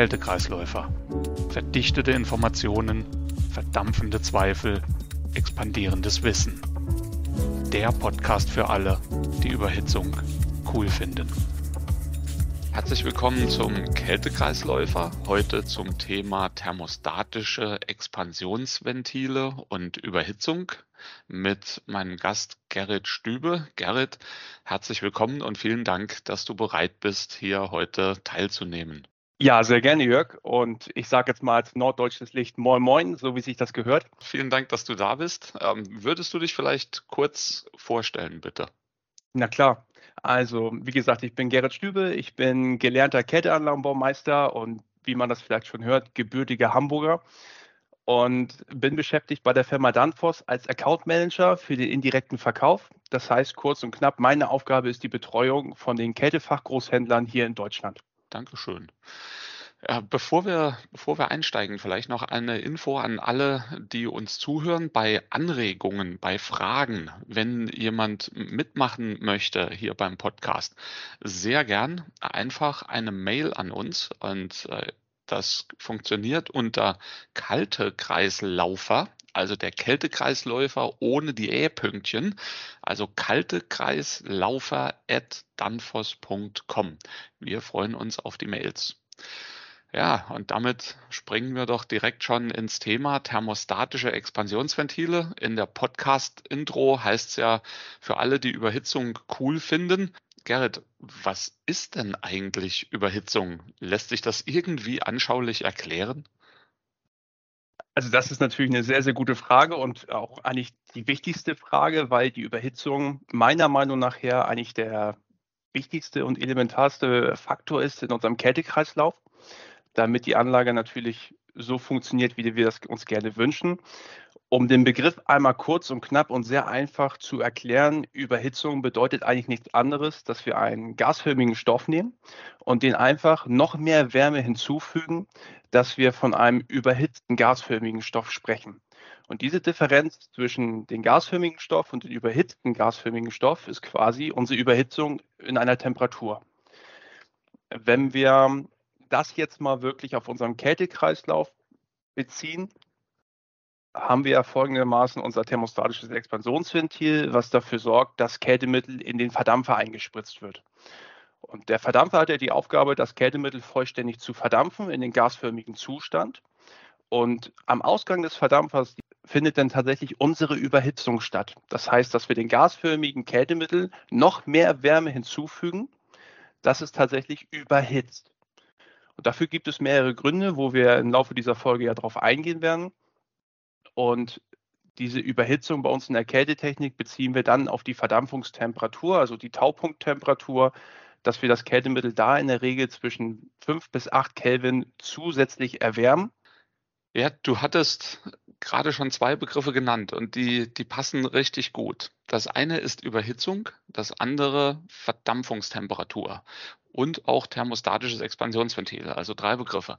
Kältekreisläufer. Verdichtete Informationen, verdampfende Zweifel, expandierendes Wissen. Der Podcast für alle, die Überhitzung cool finden. Herzlich willkommen zum Kältekreisläufer. Heute zum Thema thermostatische Expansionsventile und Überhitzung mit meinem Gast Gerrit Stübe. Gerrit, herzlich willkommen und vielen Dank, dass du bereit bist, hier heute teilzunehmen. Ja, sehr gerne, Jörg. Und ich sage jetzt mal als norddeutsches Licht Moin Moin, so wie sich das gehört. Vielen Dank, dass du da bist. Ähm, würdest du dich vielleicht kurz vorstellen, bitte? Na klar. Also, wie gesagt, ich bin Gerrit Stübe, ich bin gelernter Kälteanlagenbaumeister und wie man das vielleicht schon hört, gebürtiger Hamburger und bin beschäftigt bei der Firma Danfoss als Account Manager für den indirekten Verkauf. Das heißt, kurz und knapp, meine Aufgabe ist die Betreuung von den Kältefachgroßhändlern hier in Deutschland. Dankeschön. Ja, bevor wir, bevor wir einsteigen, vielleicht noch eine Info an alle, die uns zuhören. Bei Anregungen, bei Fragen, wenn jemand mitmachen möchte hier beim Podcast, sehr gern einfach eine Mail an uns und äh, das funktioniert unter kalte Kreislaufer, also der Kältekreisläufer ohne die E-Pünktchen, also kalte Kreislaufer at danfoss.com. Wir freuen uns auf die Mails. Ja, und damit springen wir doch direkt schon ins Thema thermostatische Expansionsventile. In der Podcast-Intro heißt es ja für alle, die Überhitzung cool finden. Gerrit, was ist denn eigentlich Überhitzung? Lässt sich das irgendwie anschaulich erklären? Also das ist natürlich eine sehr, sehr gute Frage und auch eigentlich die wichtigste Frage, weil die Überhitzung meiner Meinung nach her eigentlich der wichtigste und elementarste Faktor ist in unserem Kältekreislauf damit die Anlage natürlich so funktioniert, wie wir das uns gerne wünschen. Um den Begriff einmal kurz und knapp und sehr einfach zu erklären, Überhitzung bedeutet eigentlich nichts anderes, dass wir einen gasförmigen Stoff nehmen und den einfach noch mehr Wärme hinzufügen, dass wir von einem überhitzten gasförmigen Stoff sprechen. Und diese Differenz zwischen dem gasförmigen Stoff und dem überhitzten gasförmigen Stoff ist quasi unsere Überhitzung in einer Temperatur. Wenn wir das jetzt mal wirklich auf unserem Kältekreislauf beziehen, haben wir ja folgendermaßen unser thermostatisches Expansionsventil, was dafür sorgt, dass Kältemittel in den Verdampfer eingespritzt wird. Und der Verdampfer hat ja die Aufgabe, das Kältemittel vollständig zu verdampfen in den gasförmigen Zustand. Und am Ausgang des Verdampfers findet dann tatsächlich unsere Überhitzung statt. Das heißt, dass wir den gasförmigen Kältemittel noch mehr Wärme hinzufügen, dass es tatsächlich überhitzt. Und dafür gibt es mehrere Gründe, wo wir im Laufe dieser Folge ja darauf eingehen werden. Und diese Überhitzung bei uns in der Kältetechnik beziehen wir dann auf die Verdampfungstemperatur, also die Taupunkttemperatur, dass wir das Kältemittel da in der Regel zwischen 5 bis 8 Kelvin zusätzlich erwärmen. Ja, du hattest gerade schon zwei Begriffe genannt und die, die passen richtig gut. Das eine ist Überhitzung, das andere Verdampfungstemperatur und auch thermostatisches Expansionsventil, also drei Begriffe.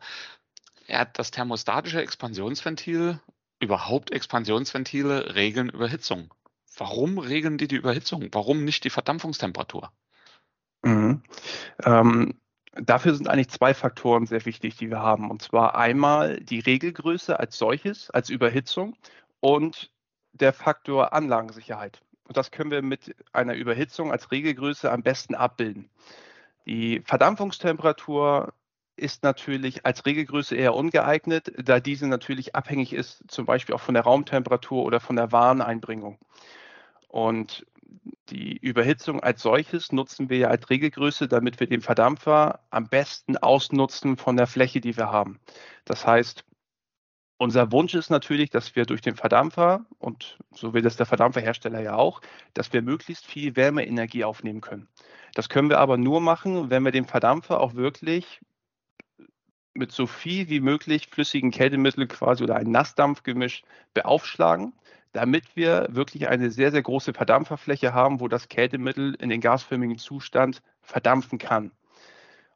Ja, das thermostatische Expansionsventil, überhaupt Expansionsventile regeln Überhitzung. Warum regeln die die Überhitzung? Warum nicht die Verdampfungstemperatur? Mhm. Ähm, dafür sind eigentlich zwei Faktoren sehr wichtig, die wir haben. Und zwar einmal die Regelgröße als solches, als Überhitzung und der Faktor Anlagensicherheit. Und das können wir mit einer Überhitzung als Regelgröße am besten abbilden. Die Verdampfungstemperatur ist natürlich als Regelgröße eher ungeeignet, da diese natürlich abhängig ist, zum Beispiel auch von der Raumtemperatur oder von der Wareneinbringung. Und die Überhitzung als solches nutzen wir ja als Regelgröße, damit wir den Verdampfer am besten ausnutzen von der Fläche, die wir haben. Das heißt, unser Wunsch ist natürlich, dass wir durch den Verdampfer, und so will das der Verdampferhersteller ja auch, dass wir möglichst viel Wärmeenergie aufnehmen können. Das können wir aber nur machen, wenn wir den Verdampfer auch wirklich mit so viel wie möglich flüssigen Kältemittel quasi oder ein Nassdampfgemisch beaufschlagen, damit wir wirklich eine sehr, sehr große Verdampferfläche haben, wo das Kältemittel in den gasförmigen Zustand verdampfen kann.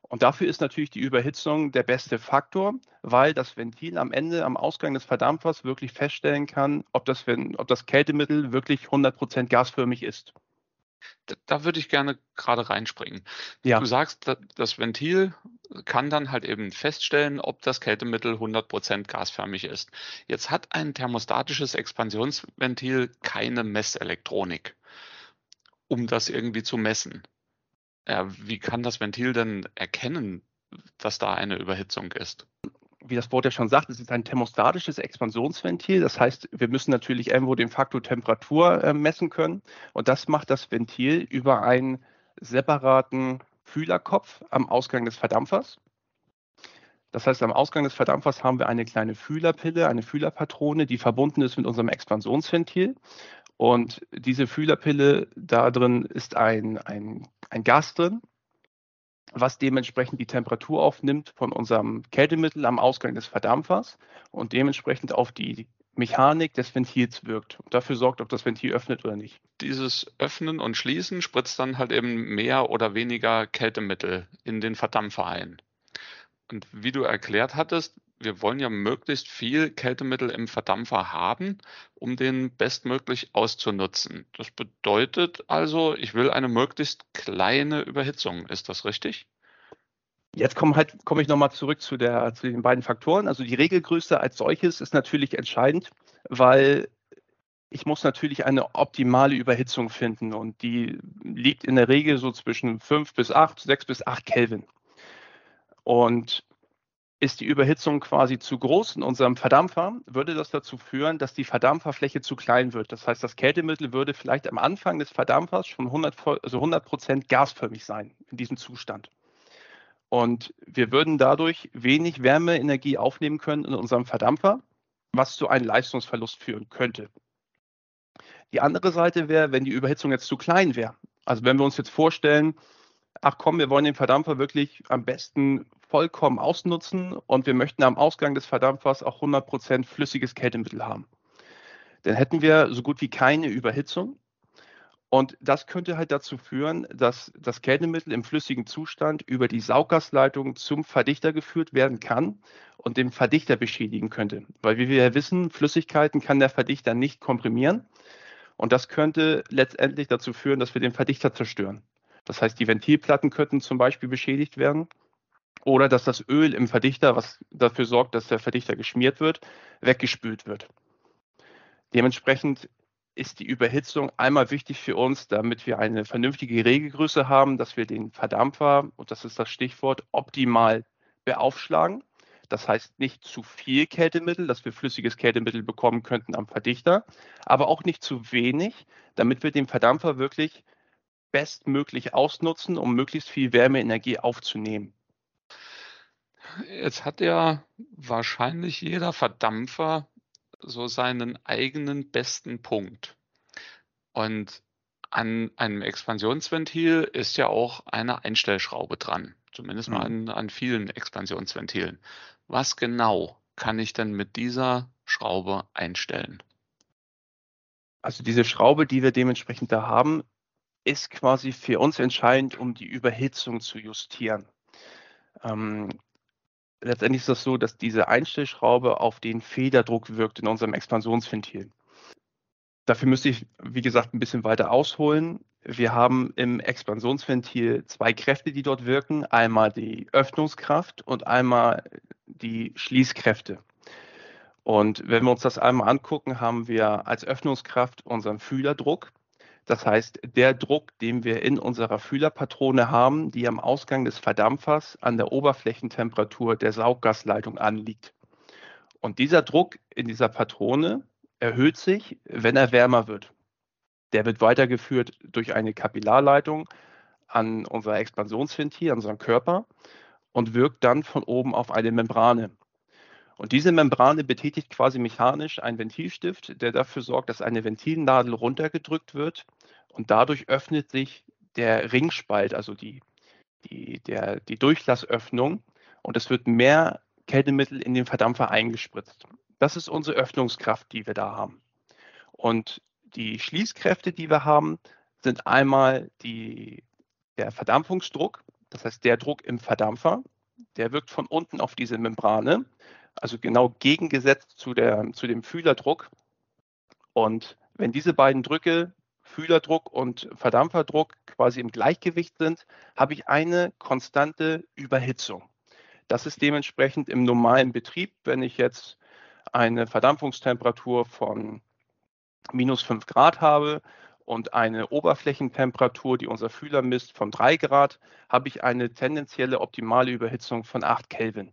Und dafür ist natürlich die Überhitzung der beste Faktor, weil das Ventil am Ende, am Ausgang des Verdampfers wirklich feststellen kann, ob das, ob das Kältemittel wirklich 100% gasförmig ist. Da, da würde ich gerne gerade reinspringen. Ja. Du sagst, das Ventil kann dann halt eben feststellen, ob das Kältemittel 100% gasförmig ist. Jetzt hat ein thermostatisches Expansionsventil keine Messelektronik, um das irgendwie zu messen. Ja, wie kann das Ventil denn erkennen, dass da eine Überhitzung ist? wie das Wort ja schon sagt, es ist ein thermostatisches Expansionsventil. Das heißt, wir müssen natürlich irgendwo den Faktor Temperatur äh, messen können. Und das macht das Ventil über einen separaten Fühlerkopf am Ausgang des Verdampfers. Das heißt, am Ausgang des Verdampfers haben wir eine kleine Fühlerpille, eine Fühlerpatrone, die verbunden ist mit unserem Expansionsventil. Und diese Fühlerpille, da drin ist ein, ein, ein Gas drin, was dementsprechend die Temperatur aufnimmt von unserem Kältemittel am Ausgang des Verdampfers und dementsprechend auf die Mechanik des Ventils wirkt und dafür sorgt, ob das Ventil öffnet oder nicht. Dieses Öffnen und Schließen spritzt dann halt eben mehr oder weniger Kältemittel in den Verdampfer ein. Und wie du erklärt hattest, wir wollen ja möglichst viel Kältemittel im Verdampfer haben, um den bestmöglich auszunutzen. Das bedeutet also, ich will eine möglichst kleine Überhitzung. Ist das richtig? Jetzt komme halt, komm ich nochmal zurück zu, der, zu den beiden Faktoren. Also die Regelgröße als solches ist natürlich entscheidend, weil ich muss natürlich eine optimale Überhitzung finden und die liegt in der Regel so zwischen 5 bis 8, 6 bis 8 Kelvin. Und ist die Überhitzung quasi zu groß in unserem Verdampfer, würde das dazu führen, dass die Verdampferfläche zu klein wird. Das heißt, das Kältemittel würde vielleicht am Anfang des Verdampfers schon 100, also 100 Prozent gasförmig sein in diesem Zustand. Und wir würden dadurch wenig Wärmeenergie aufnehmen können in unserem Verdampfer, was zu einem Leistungsverlust führen könnte. Die andere Seite wäre, wenn die Überhitzung jetzt zu klein wäre. Also wenn wir uns jetzt vorstellen, ach komm, wir wollen den Verdampfer wirklich am besten vollkommen ausnutzen und wir möchten am Ausgang des Verdampfers auch 100% flüssiges Kältemittel haben. Dann hätten wir so gut wie keine Überhitzung und das könnte halt dazu führen, dass das Kältemittel im flüssigen Zustand über die Sauggasleitung zum Verdichter geführt werden kann und den Verdichter beschädigen könnte. Weil wie wir ja wissen, Flüssigkeiten kann der Verdichter nicht komprimieren. Und das könnte letztendlich dazu führen, dass wir den Verdichter zerstören. Das heißt, die Ventilplatten könnten zum Beispiel beschädigt werden oder dass das Öl im Verdichter, was dafür sorgt, dass der Verdichter geschmiert wird, weggespült wird. Dementsprechend ist die Überhitzung einmal wichtig für uns, damit wir eine vernünftige Regelgröße haben, dass wir den Verdampfer, und das ist das Stichwort, optimal beaufschlagen. Das heißt nicht zu viel Kältemittel, dass wir flüssiges Kältemittel bekommen könnten am Verdichter, aber auch nicht zu wenig, damit wir den Verdampfer wirklich bestmöglich ausnutzen, um möglichst viel Wärmeenergie aufzunehmen. Jetzt hat ja wahrscheinlich jeder Verdampfer so seinen eigenen besten Punkt. Und an einem Expansionsventil ist ja auch eine Einstellschraube dran, zumindest mal mhm. an, an vielen Expansionsventilen. Was genau kann ich denn mit dieser Schraube einstellen? Also diese Schraube, die wir dementsprechend da haben, ist quasi für uns entscheidend, um die Überhitzung zu justieren. Ähm, letztendlich ist das so, dass diese Einstellschraube auf den Federdruck wirkt in unserem Expansionsventil. Dafür müsste ich, wie gesagt, ein bisschen weiter ausholen. Wir haben im Expansionsventil zwei Kräfte, die dort wirken. Einmal die Öffnungskraft und einmal die Schließkräfte. Und wenn wir uns das einmal angucken, haben wir als Öffnungskraft unseren Fühlerdruck. Das heißt, der Druck, den wir in unserer Fühlerpatrone haben, die am Ausgang des Verdampfers an der Oberflächentemperatur der Sauggasleitung anliegt. Und dieser Druck in dieser Patrone erhöht sich, wenn er wärmer wird. Der wird weitergeführt durch eine Kapillarleitung an unser Expansionsventil, an unseren Körper und wirkt dann von oben auf eine Membrane. Und diese Membrane betätigt quasi mechanisch einen Ventilstift, der dafür sorgt, dass eine Ventilnadel runtergedrückt wird und dadurch öffnet sich der Ringspalt, also die, die, der, die Durchlassöffnung und es wird mehr Kältemittel in den Verdampfer eingespritzt. Das ist unsere Öffnungskraft, die wir da haben. Und die Schließkräfte, die wir haben, sind einmal die, der Verdampfungsdruck, das heißt der Druck im Verdampfer, der wirkt von unten auf diese Membrane, also genau gegengesetzt zu, der, zu dem Fühlerdruck. Und wenn diese beiden Drücke Fühlerdruck und Verdampferdruck quasi im Gleichgewicht sind, habe ich eine konstante Überhitzung. Das ist dementsprechend im normalen Betrieb, wenn ich jetzt eine Verdampfungstemperatur von minus 5 Grad habe und eine Oberflächentemperatur, die unser Fühler misst, von 3 Grad, habe ich eine tendenzielle optimale Überhitzung von 8 Kelvin.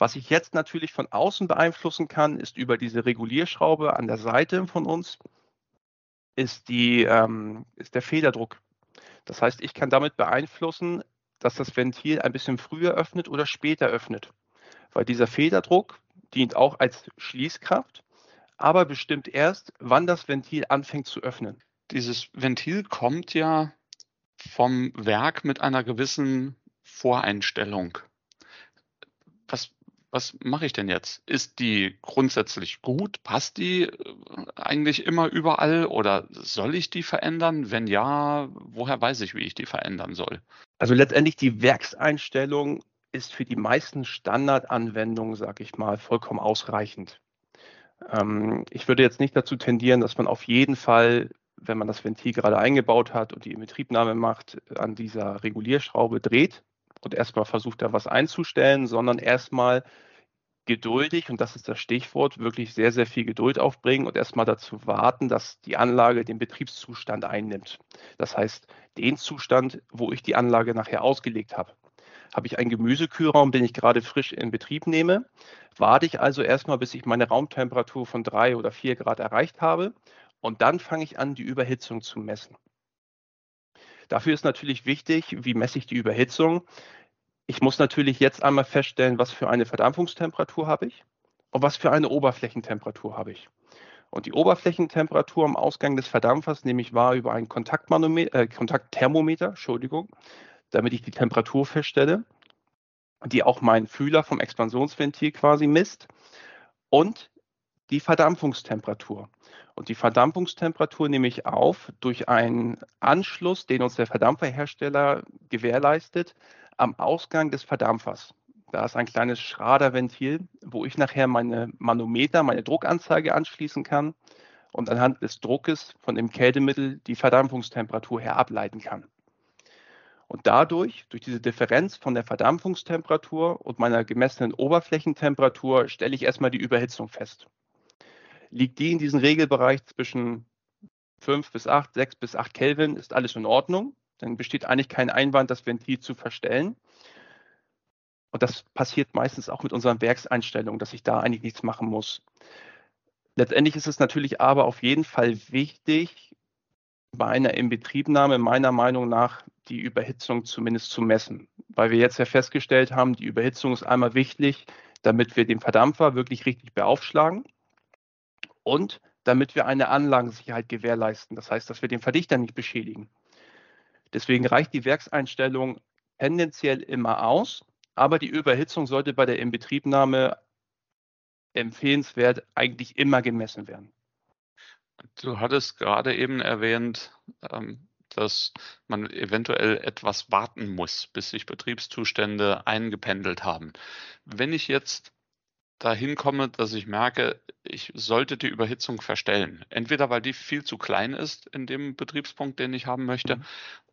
Was ich jetzt natürlich von außen beeinflussen kann, ist über diese Regulierschraube an der Seite von uns, ist, die, ähm, ist der Federdruck. Das heißt, ich kann damit beeinflussen, dass das Ventil ein bisschen früher öffnet oder später öffnet. Weil dieser Federdruck dient auch als Schließkraft aber bestimmt erst, wann das Ventil anfängt zu öffnen. Dieses Ventil kommt ja vom Werk mit einer gewissen Voreinstellung. Was, was mache ich denn jetzt? Ist die grundsätzlich gut? Passt die äh, eigentlich immer überall oder soll ich die verändern? Wenn ja, woher weiß ich, wie ich die verändern soll? Also letztendlich die Werkseinstellung ist für die meisten Standardanwendungen, sage ich mal, vollkommen ausreichend. Ähm, ich würde jetzt nicht dazu tendieren, dass man auf jeden Fall, wenn man das Ventil gerade eingebaut hat und die Inbetriebnahme macht, an dieser Regulierschraube dreht und erstmal versucht, da was einzustellen, sondern erstmal geduldig, und das ist das Stichwort, wirklich sehr, sehr viel Geduld aufbringen und erstmal dazu warten, dass die Anlage den Betriebszustand einnimmt. Das heißt, den Zustand, wo ich die Anlage nachher ausgelegt habe. Habe ich einen Gemüsekühlraum, den ich gerade frisch in Betrieb nehme, warte ich also erstmal, bis ich meine Raumtemperatur von drei oder vier Grad erreicht habe und dann fange ich an, die Überhitzung zu messen. Dafür ist natürlich wichtig, wie messe ich die Überhitzung? Ich muss natürlich jetzt einmal feststellen, was für eine Verdampfungstemperatur habe ich und was für eine Oberflächentemperatur habe ich. Und die Oberflächentemperatur am Ausgang des Verdampfers nehme ich wahr über ein äh, Kontaktthermometer, Entschuldigung damit ich die Temperatur feststelle, die auch mein Fühler vom Expansionsventil quasi misst und die Verdampfungstemperatur. Und die Verdampfungstemperatur nehme ich auf durch einen Anschluss, den uns der Verdampferhersteller gewährleistet, am Ausgang des Verdampfers. Da ist ein kleines Schraderventil, wo ich nachher meine Manometer, meine Druckanzeige anschließen kann und anhand des Druckes von dem Kältemittel die Verdampfungstemperatur her ableiten kann. Und dadurch, durch diese Differenz von der Verdampfungstemperatur und meiner gemessenen Oberflächentemperatur, stelle ich erstmal die Überhitzung fest. Liegt die in diesem Regelbereich zwischen 5 bis 8, 6 bis 8 Kelvin, ist alles in Ordnung. Dann besteht eigentlich kein Einwand, das Ventil zu verstellen. Und das passiert meistens auch mit unseren Werkseinstellungen, dass ich da eigentlich nichts machen muss. Letztendlich ist es natürlich aber auf jeden Fall wichtig, bei einer Inbetriebnahme meiner Meinung nach die Überhitzung zumindest zu messen. Weil wir jetzt ja festgestellt haben, die Überhitzung ist einmal wichtig, damit wir den Verdampfer wirklich richtig beaufschlagen und damit wir eine Anlagensicherheit gewährleisten. Das heißt, dass wir den Verdichter nicht beschädigen. Deswegen reicht die Werkseinstellung tendenziell immer aus, aber die Überhitzung sollte bei der Inbetriebnahme empfehlenswert eigentlich immer gemessen werden. Du hattest gerade eben erwähnt, ähm, dass man eventuell etwas warten muss, bis sich Betriebszustände eingependelt haben. Wenn ich jetzt dahin komme, dass ich merke, ich sollte die Überhitzung verstellen. Entweder weil die viel zu klein ist in dem Betriebspunkt, den ich haben möchte, mhm.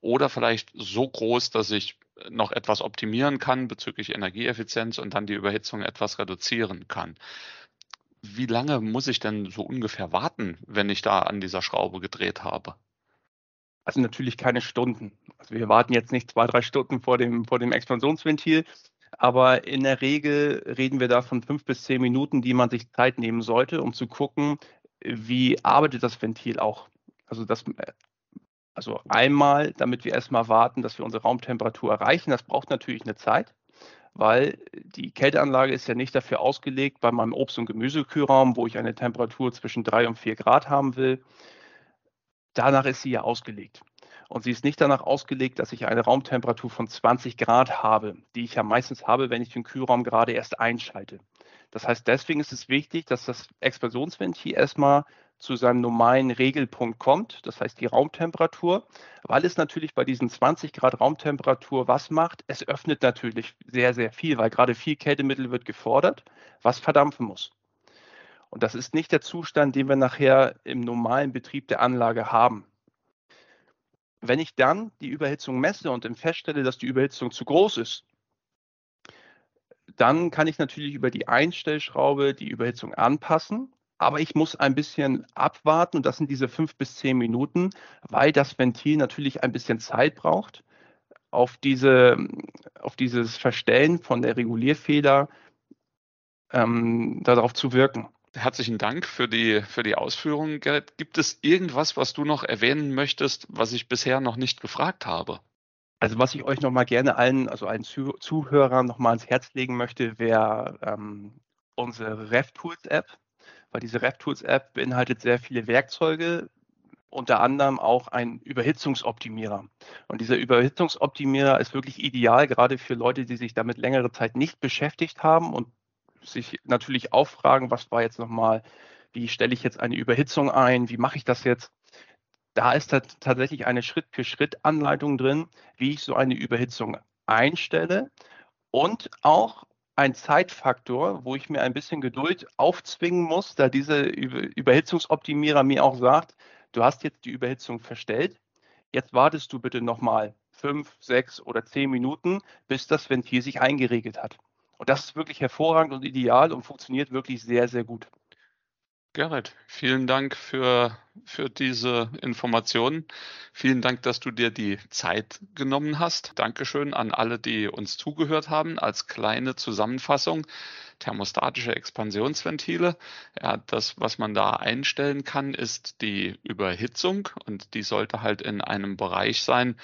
oder vielleicht so groß, dass ich noch etwas optimieren kann bezüglich Energieeffizienz und dann die Überhitzung etwas reduzieren kann. Wie lange muss ich denn so ungefähr warten, wenn ich da an dieser Schraube gedreht habe? Also natürlich keine Stunden. Also wir warten jetzt nicht zwei, drei Stunden vor dem, vor dem Expansionsventil, aber in der Regel reden wir da von fünf bis zehn Minuten, die man sich Zeit nehmen sollte, um zu gucken, wie arbeitet das Ventil auch. Also das, also einmal, damit wir erstmal warten, dass wir unsere Raumtemperatur erreichen. Das braucht natürlich eine Zeit, weil die Kälteanlage ist ja nicht dafür ausgelegt, bei meinem Obst- und Gemüsekühlraum, wo ich eine Temperatur zwischen drei und vier Grad haben will, danach ist sie ja ausgelegt. Und sie ist nicht danach ausgelegt, dass ich eine Raumtemperatur von 20 Grad habe, die ich ja meistens habe, wenn ich den Kühlraum gerade erst einschalte. Das heißt, deswegen ist es wichtig, dass das Expansionsventil erstmal zu seinem normalen Regelpunkt kommt, das heißt die Raumtemperatur, weil es natürlich bei diesen 20 Grad Raumtemperatur was macht? Es öffnet natürlich sehr, sehr viel, weil gerade viel Kältemittel wird gefordert, was verdampfen muss. Und das ist nicht der Zustand, den wir nachher im normalen Betrieb der Anlage haben. Wenn ich dann die Überhitzung messe und feststelle, dass die Überhitzung zu groß ist, dann kann ich natürlich über die Einstellschraube die Überhitzung anpassen. Aber ich muss ein bisschen abwarten und das sind diese fünf bis zehn Minuten, weil das Ventil natürlich ein bisschen Zeit braucht, auf, diese, auf dieses Verstellen von der Regulierfeder ähm, darauf zu wirken. Herzlichen Dank für die, für die Ausführungen, Gerrit. Gibt es irgendwas, was du noch erwähnen möchtest, was ich bisher noch nicht gefragt habe? Also was ich euch noch mal gerne allen, also allen Zuhörern noch mal ans Herz legen möchte, wäre ähm, unsere RevTools-App, weil diese RevTools-App beinhaltet sehr viele Werkzeuge, unter anderem auch ein Überhitzungsoptimierer. Und dieser Überhitzungsoptimierer ist wirklich ideal, gerade für Leute, die sich damit längere Zeit nicht beschäftigt haben und sich natürlich auch fragen, was war jetzt nochmal, wie stelle ich jetzt eine Überhitzung ein, wie mache ich das jetzt? Da ist tatsächlich eine Schritt-für-Schritt-Anleitung drin, wie ich so eine Überhitzung einstelle und auch ein Zeitfaktor, wo ich mir ein bisschen Geduld aufzwingen muss, da dieser Überhitzungsoptimierer mir auch sagt, du hast jetzt die Überhitzung verstellt, jetzt wartest du bitte nochmal fünf, sechs oder zehn Minuten, bis das Ventil sich eingeregelt hat. Und das ist wirklich hervorragend und ideal und funktioniert wirklich sehr, sehr gut. Gerrit, vielen Dank für, für diese Informationen. Vielen Dank, dass du dir die Zeit genommen hast. Dankeschön an alle, die uns zugehört haben. Als kleine Zusammenfassung, thermostatische Expansionsventile. Ja, das, was man da einstellen kann, ist die Überhitzung und die sollte halt in einem Bereich sein,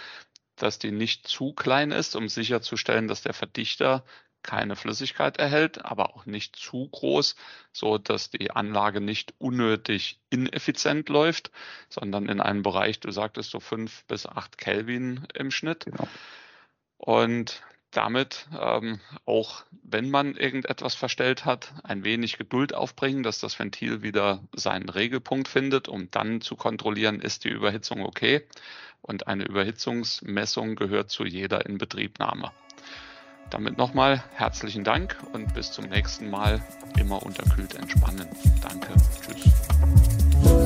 dass die nicht zu klein ist, um sicherzustellen, dass der Verdichter keine Flüssigkeit erhält, aber auch nicht zu groß, so dass die Anlage nicht unnötig ineffizient läuft, sondern in einem Bereich, du sagtest so fünf bis acht Kelvin im Schnitt. Genau. Und damit ähm, auch, wenn man irgendetwas verstellt hat, ein wenig Geduld aufbringen, dass das Ventil wieder seinen Regelpunkt findet, um dann zu kontrollieren, ist die Überhitzung okay. Und eine Überhitzungsmessung gehört zu jeder Inbetriebnahme. Damit nochmal herzlichen Dank und bis zum nächsten Mal. Immer unterkühlt entspannen. Danke. Tschüss.